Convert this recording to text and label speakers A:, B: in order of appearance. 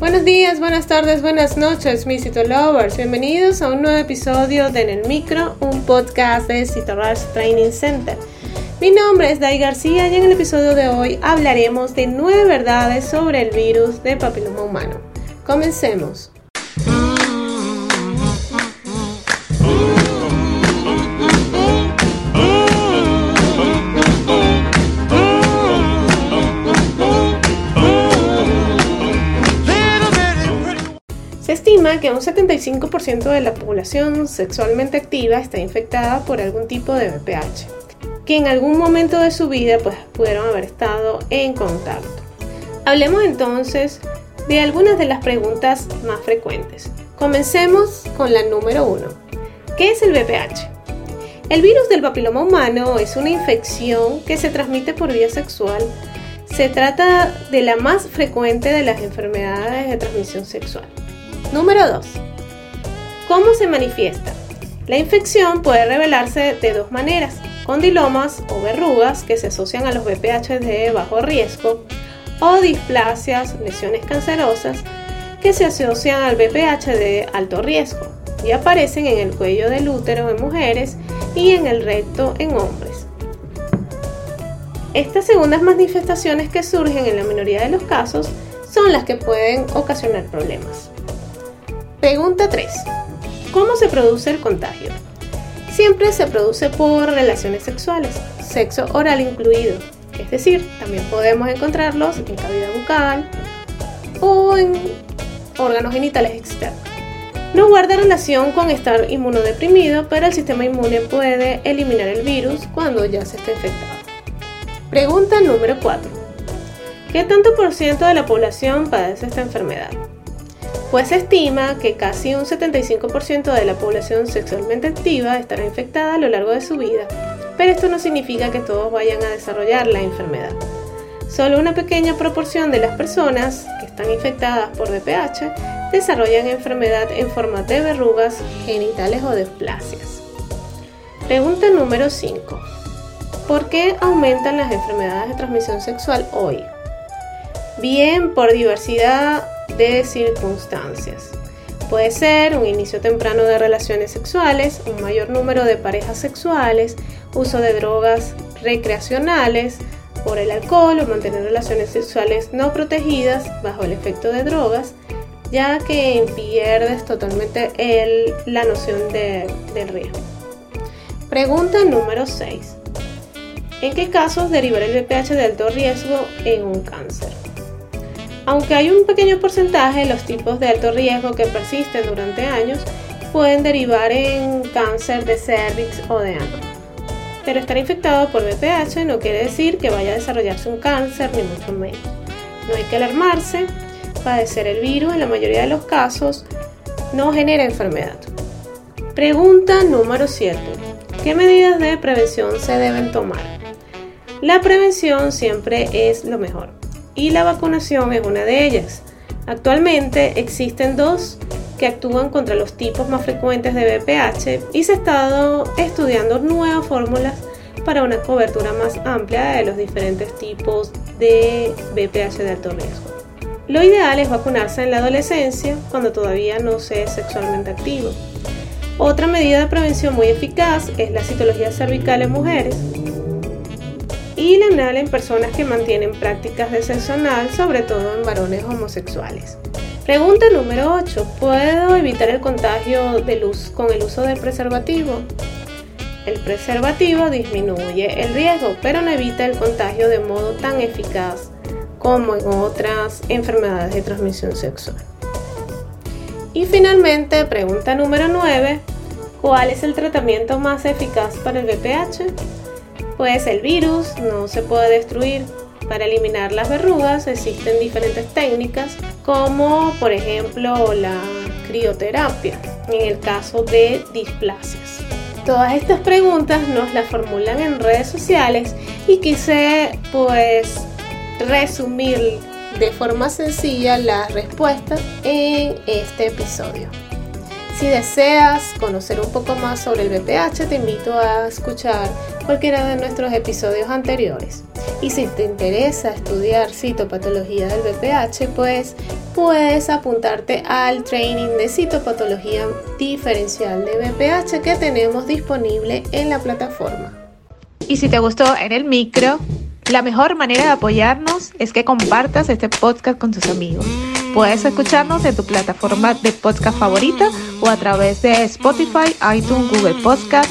A: Buenos días, buenas tardes, buenas noches, mis Lovers. Bienvenidos a un nuevo episodio de En el Micro, un podcast de Citorush Training Center. Mi nombre es Dai García y en el episodio de hoy hablaremos de nueve verdades sobre el virus de papiloma humano. Comencemos. Que un 75% de la población sexualmente activa está infectada por algún tipo de VPH, que en algún momento de su vida pues, pudieron haber estado en contacto. Hablemos entonces de algunas de las preguntas más frecuentes. Comencemos con la número 1. ¿Qué es el VPH? El virus del papiloma humano es una infección que se transmite por vía sexual. Se trata de la más frecuente de las enfermedades de transmisión sexual. Número 2. ¿Cómo se manifiesta? La infección puede revelarse de dos maneras, condilomas o verrugas que se asocian a los VPH de bajo riesgo o displasias, lesiones cancerosas que se asocian al VPH de alto riesgo y aparecen en el cuello del útero en mujeres y en el recto en hombres. Estas segundas manifestaciones que surgen en la minoría de los casos son las que pueden ocasionar problemas. Pregunta 3. ¿Cómo se produce el contagio? Siempre se produce por relaciones sexuales, sexo oral incluido. Es decir, también podemos encontrarlos en cavidad bucal o en órganos genitales externos. No guarda relación con estar inmunodeprimido, pero el sistema inmune puede eliminar el virus cuando ya se está infectado. Pregunta número 4. ¿Qué tanto por ciento de la población padece esta enfermedad? Pues se estima que casi un 75% de la población sexualmente activa estará infectada a lo largo de su vida, pero esto no significa que todos vayan a desarrollar la enfermedad. Solo una pequeña proporción de las personas que están infectadas por VPH desarrollan enfermedad en forma de verrugas genitales o displasias. Pregunta número 5. ¿Por qué aumentan las enfermedades de transmisión sexual hoy? Bien, por diversidad de circunstancias. Puede ser un inicio temprano de relaciones sexuales, un mayor número de parejas sexuales, uso de drogas recreacionales por el alcohol o mantener relaciones sexuales no protegidas bajo el efecto de drogas, ya que pierdes totalmente la noción de, del riesgo. Pregunta número 6. ¿En qué casos derivar el VPH de alto riesgo en un cáncer? Aunque hay un pequeño porcentaje, los tipos de alto riesgo que persisten durante años pueden derivar en cáncer de cervix o de ano. Pero estar infectado por VPH no quiere decir que vaya a desarrollarse un cáncer, ni mucho menos. No hay que alarmarse, padecer el virus en la mayoría de los casos no genera enfermedad. Pregunta número 7. ¿Qué medidas de prevención se deben tomar? La prevención siempre es lo mejor y la vacunación es una de ellas. Actualmente existen dos que actúan contra los tipos más frecuentes de VPH y se ha estado estudiando nuevas fórmulas para una cobertura más amplia de los diferentes tipos de VPH de alto riesgo. Lo ideal es vacunarse en la adolescencia cuando todavía no se es sexualmente activo. Otra medida de prevención muy eficaz es la citología cervical en mujeres, y la anal en personas que mantienen prácticas de sexo sobre todo en varones homosexuales. Pregunta número 8. ¿Puedo evitar el contagio de luz con el uso del preservativo? El preservativo disminuye el riesgo, pero no evita el contagio de modo tan eficaz como en otras enfermedades de transmisión sexual. Y finalmente, pregunta número 9. ¿Cuál es el tratamiento más eficaz para el VPH? Pues el virus no se puede destruir. Para eliminar las verrugas existen diferentes técnicas, como por ejemplo la crioterapia, en el caso de displasias. Todas estas preguntas nos las formulan en redes sociales y quise pues resumir de forma sencilla las respuestas en este episodio. Si deseas conocer un poco más sobre el BPH, te invito a escuchar cualquiera de nuestros episodios anteriores. Y si te interesa estudiar citopatología del BPH, pues puedes apuntarte al training de citopatología diferencial de BPH que tenemos disponible en la plataforma.
B: Y si te gustó en el micro, la mejor manera de apoyarnos es que compartas este podcast con tus amigos. Puedes escucharnos en tu plataforma de podcast favorita o a través de Spotify, iTunes, Google Podcast